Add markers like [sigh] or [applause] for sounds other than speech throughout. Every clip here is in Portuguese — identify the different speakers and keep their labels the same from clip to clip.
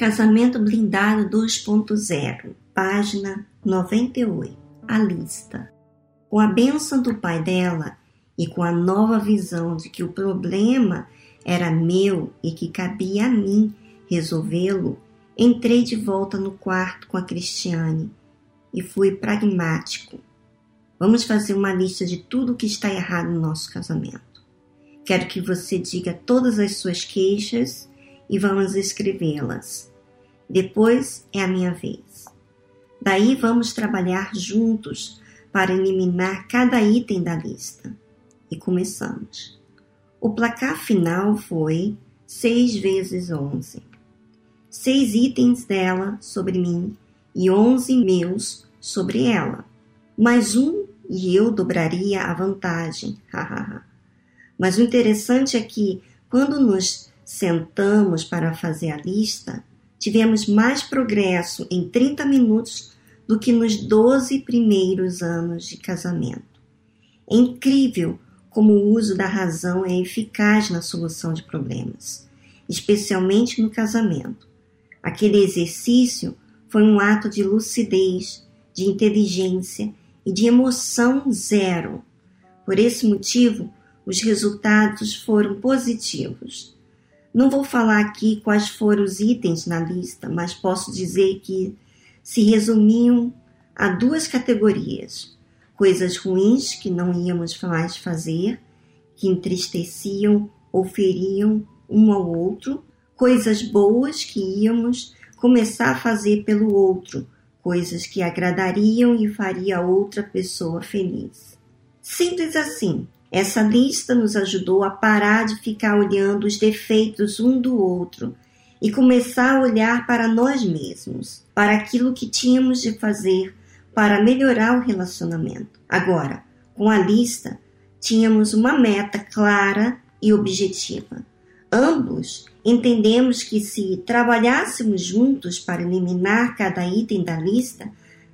Speaker 1: Casamento Blindado 2.0, página 98. A lista. Com a bênção do pai dela e com a nova visão de que o problema era meu e que cabia a mim resolvê-lo, entrei de volta no quarto com a Cristiane e fui pragmático. Vamos fazer uma lista de tudo o que está errado no nosso casamento. Quero que você diga todas as suas queixas e vamos escrevê-las. Depois é a minha vez. Daí vamos trabalhar juntos para eliminar cada item da lista. E começamos. O placar final foi 6 vezes 11. Seis itens dela sobre mim e 11 meus sobre ela. Mais um e eu dobraria a vantagem. [laughs] Mas o interessante é que, quando nos sentamos para fazer a lista, tivemos mais progresso em 30 minutos do que nos 12 primeiros anos de casamento. É incrível como o uso da razão é eficaz na solução de problemas, especialmente no casamento. Aquele exercício foi um ato de lucidez, de inteligência e de emoção zero. Por esse motivo, os resultados foram positivos. Não vou falar aqui quais foram os itens na lista, mas posso dizer que se resumiam a duas categorias: coisas ruins que não íamos mais fazer, que entristeciam ou feriam um ao outro, coisas boas que íamos começar a fazer pelo outro, coisas que agradariam e faria outra pessoa feliz. Simples assim. Essa lista nos ajudou a parar de ficar olhando os defeitos um do outro e começar a olhar para nós mesmos, para aquilo que tínhamos de fazer para melhorar o relacionamento. Agora, com a lista, tínhamos uma meta clara e objetiva. Ambos entendemos que se trabalhássemos juntos para eliminar cada item da lista,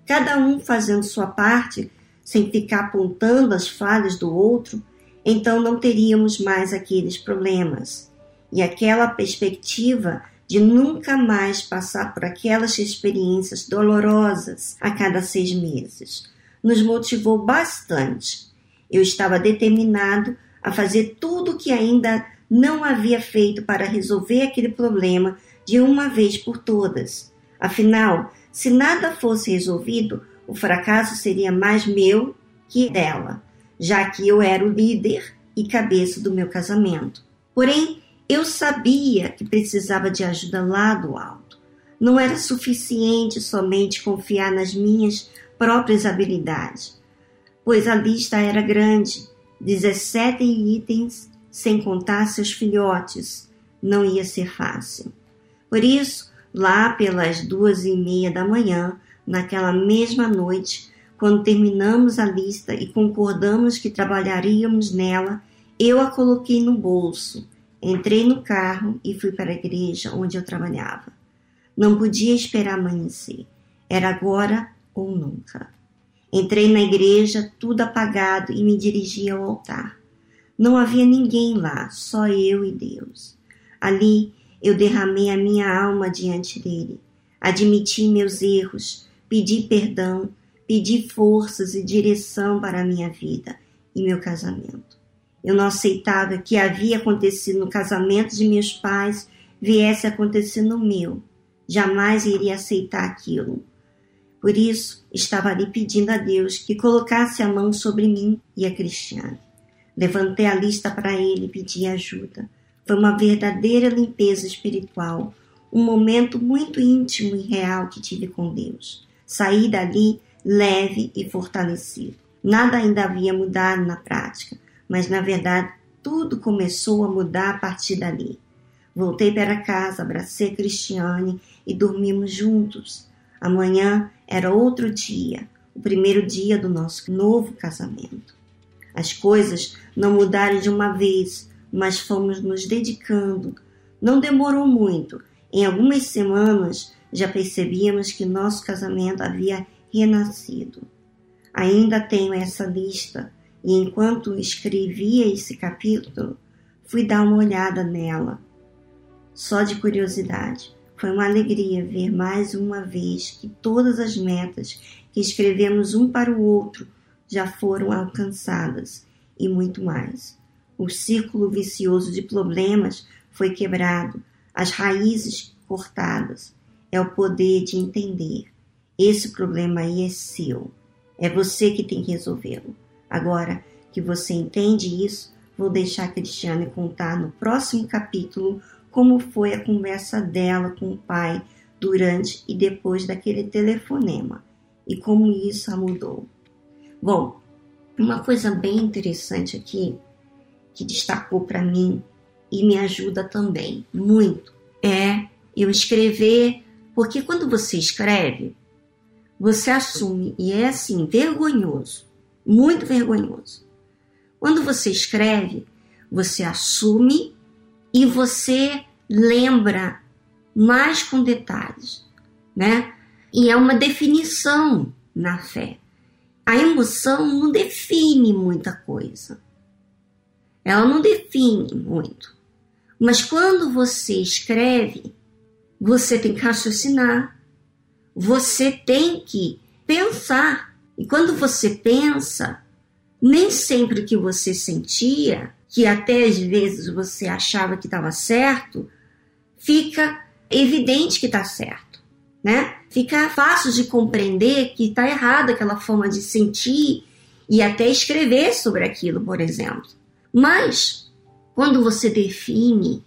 Speaker 1: cada um fazendo sua parte, sem ficar apontando as falhas do outro, então não teríamos mais aqueles problemas. E aquela perspectiva de nunca mais passar por aquelas experiências dolorosas a cada seis meses nos motivou bastante. Eu estava determinado a fazer tudo o que ainda não havia feito para resolver aquele problema de uma vez por todas. Afinal, se nada fosse resolvido, o fracasso seria mais meu que dela, já que eu era o líder e cabeça do meu casamento. Porém, eu sabia que precisava de ajuda lá do alto. Não era suficiente somente confiar nas minhas próprias habilidades, pois a lista era grande 17 itens, sem contar seus filhotes. Não ia ser fácil. Por isso, lá pelas duas e meia da manhã, naquela mesma noite, quando terminamos a lista e concordamos que trabalharíamos nela, eu a coloquei no bolso, entrei no carro e fui para a igreja onde eu trabalhava. Não podia esperar amanhecer. Era agora ou nunca. Entrei na igreja, tudo apagado, e me dirigi ao altar. Não havia ninguém lá, só eu e Deus. Ali eu derramei a minha alma diante dele, admiti meus erros, pedi perdão pedi forças e direção para a minha vida e meu casamento. Eu não aceitava que havia acontecido no casamento de meus pais viesse acontecer no meu. Jamais iria aceitar aquilo. Por isso, estava ali pedindo a Deus que colocasse a mão sobre mim e a Cristiane. Levantei a lista para ele e pedi ajuda. Foi uma verdadeira limpeza espiritual, um momento muito íntimo e real que tive com Deus. Saí dali leve e fortalecido. Nada ainda havia mudado na prática, mas na verdade tudo começou a mudar a partir dali. Voltei para casa, abracei Cristiane e dormimos juntos. Amanhã era outro dia, o primeiro dia do nosso novo casamento. As coisas não mudaram de uma vez, mas fomos nos dedicando. Não demorou muito. Em algumas semanas já percebíamos que nosso casamento havia renascido. Ainda tenho essa lista e enquanto escrevia esse capítulo, fui dar uma olhada nela. Só de curiosidade, Foi uma alegria ver mais uma vez que todas as metas que escrevemos um para o outro já foram alcançadas e muito mais. O círculo vicioso de problemas foi quebrado, as raízes cortadas. É o poder de entender. Esse problema aí é seu. É você que tem que resolvê-lo. Agora que você entende isso, vou deixar a Cristiane contar no próximo capítulo como foi a conversa dela com o pai durante e depois daquele telefonema e como isso a mudou. Bom, uma coisa bem interessante aqui que destacou para mim e me ajuda também muito é eu escrever, porque quando você escreve, você assume e é assim vergonhoso, muito vergonhoso. Quando você escreve, você assume e você lembra mais com detalhes, né? E é uma definição na fé. A emoção não define muita coisa. Ela não define muito. Mas quando você escreve, você tem que raciocinar, você tem que pensar. E quando você pensa, nem sempre o que você sentia, que até às vezes você achava que estava certo, fica evidente que está certo, né? Fica fácil de compreender que está errada aquela forma de sentir e até escrever sobre aquilo, por exemplo. Mas quando você define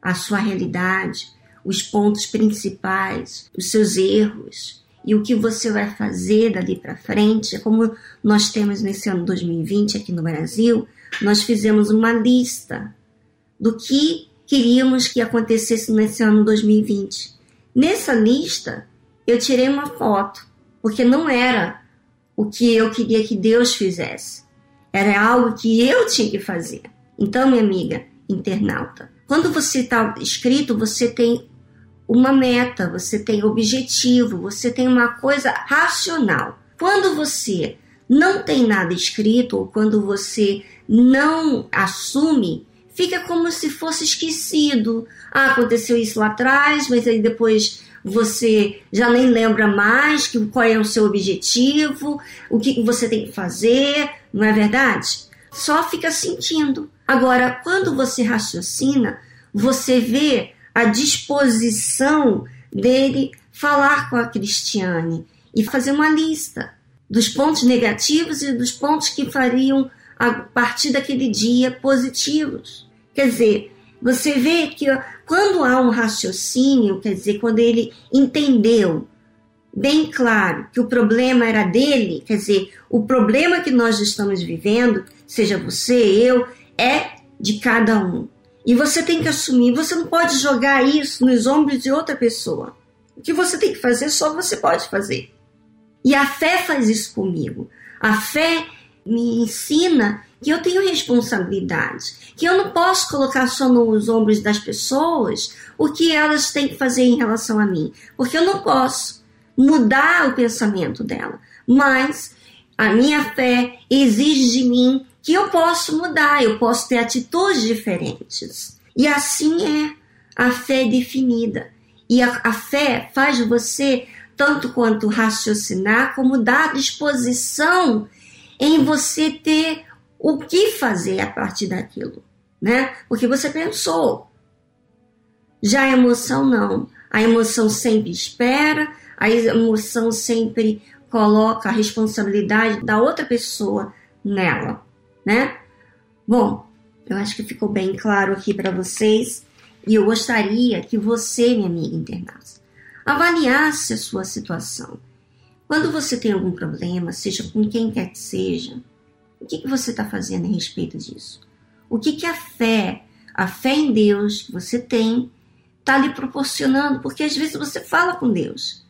Speaker 1: a sua realidade, os pontos principais, os seus erros e o que você vai fazer dali para frente, é como nós temos nesse ano 2020 aqui no Brasil, nós fizemos uma lista do que queríamos que acontecesse nesse ano 2020. Nessa lista, eu tirei uma foto, porque não era o que eu queria que Deus fizesse, era algo que eu tinha que fazer. Então, minha amiga internauta, quando você está escrito, você tem uma meta, você tem objetivo, você tem uma coisa racional. Quando você não tem nada escrito ou quando você não assume, fica como se fosse esquecido. Ah, aconteceu isso lá atrás, mas aí depois você já nem lembra mais que, qual é o seu objetivo, o que você tem que fazer, não é verdade? Só fica sentindo. Agora, quando você raciocina, você vê a disposição dele falar com a Cristiane e fazer uma lista dos pontos negativos e dos pontos que fariam a partir daquele dia positivos. Quer dizer, você vê que quando há um raciocínio, quer dizer, quando ele entendeu bem claro que o problema era dele, quer dizer, o problema que nós estamos vivendo, seja você, eu, é de cada um. E você tem que assumir, você não pode jogar isso nos ombros de outra pessoa. O que você tem que fazer, só você pode fazer. E a fé faz isso comigo. A fé me ensina que eu tenho responsabilidade, que eu não posso colocar só nos ombros das pessoas o que elas têm que fazer em relação a mim, porque eu não posso mudar o pensamento dela, mas a minha fé exige de mim que eu posso mudar, eu posso ter atitudes diferentes. E assim é a fé definida. E a, a fé faz você tanto quanto raciocinar, como dar disposição em você ter o que fazer a partir daquilo, né? Porque você pensou. Já a emoção não. A emoção sempre espera, a emoção sempre coloca a responsabilidade da outra pessoa nela né? Bom, eu acho que ficou bem claro aqui para vocês e eu gostaria que você, minha amiga internauta, avaliasse a sua situação. Quando você tem algum problema, seja com quem quer que seja, o que, que você está fazendo a respeito disso? O que, que a fé, a fé em Deus que você tem, está lhe proporcionando? Porque às vezes você fala com Deus,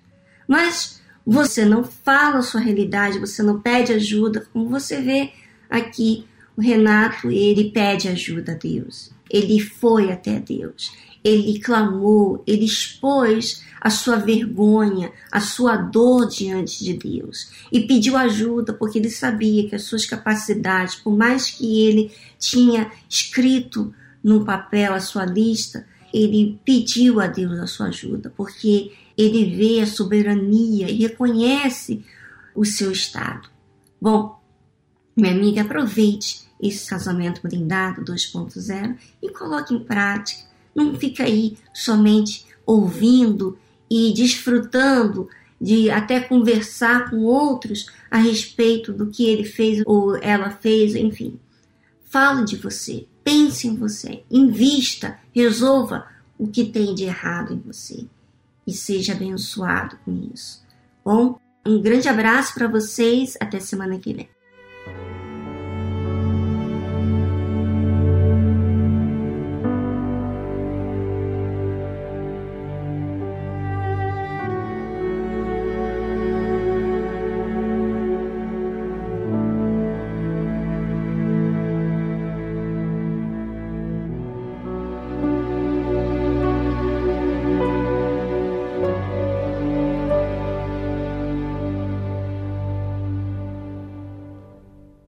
Speaker 1: mas você não fala a sua realidade, você não pede ajuda, como você vê Aqui, o Renato, ele pede ajuda a Deus. Ele foi até Deus. Ele clamou, ele expôs a sua vergonha, a sua dor diante de Deus e pediu ajuda porque ele sabia que as suas capacidades, por mais que ele tinha escrito no papel a sua lista, ele pediu a Deus a sua ajuda, porque ele vê a soberania e reconhece o seu estado. Bom, minha amiga, aproveite esse casamento blindado 2.0 e coloque em prática. Não fica aí somente ouvindo e desfrutando de até conversar com outros a respeito do que ele fez ou ela fez, enfim. Fale de você, pense em você, invista, resolva o que tem de errado em você e seja abençoado com isso. Bom, um grande abraço para vocês, até semana que vem.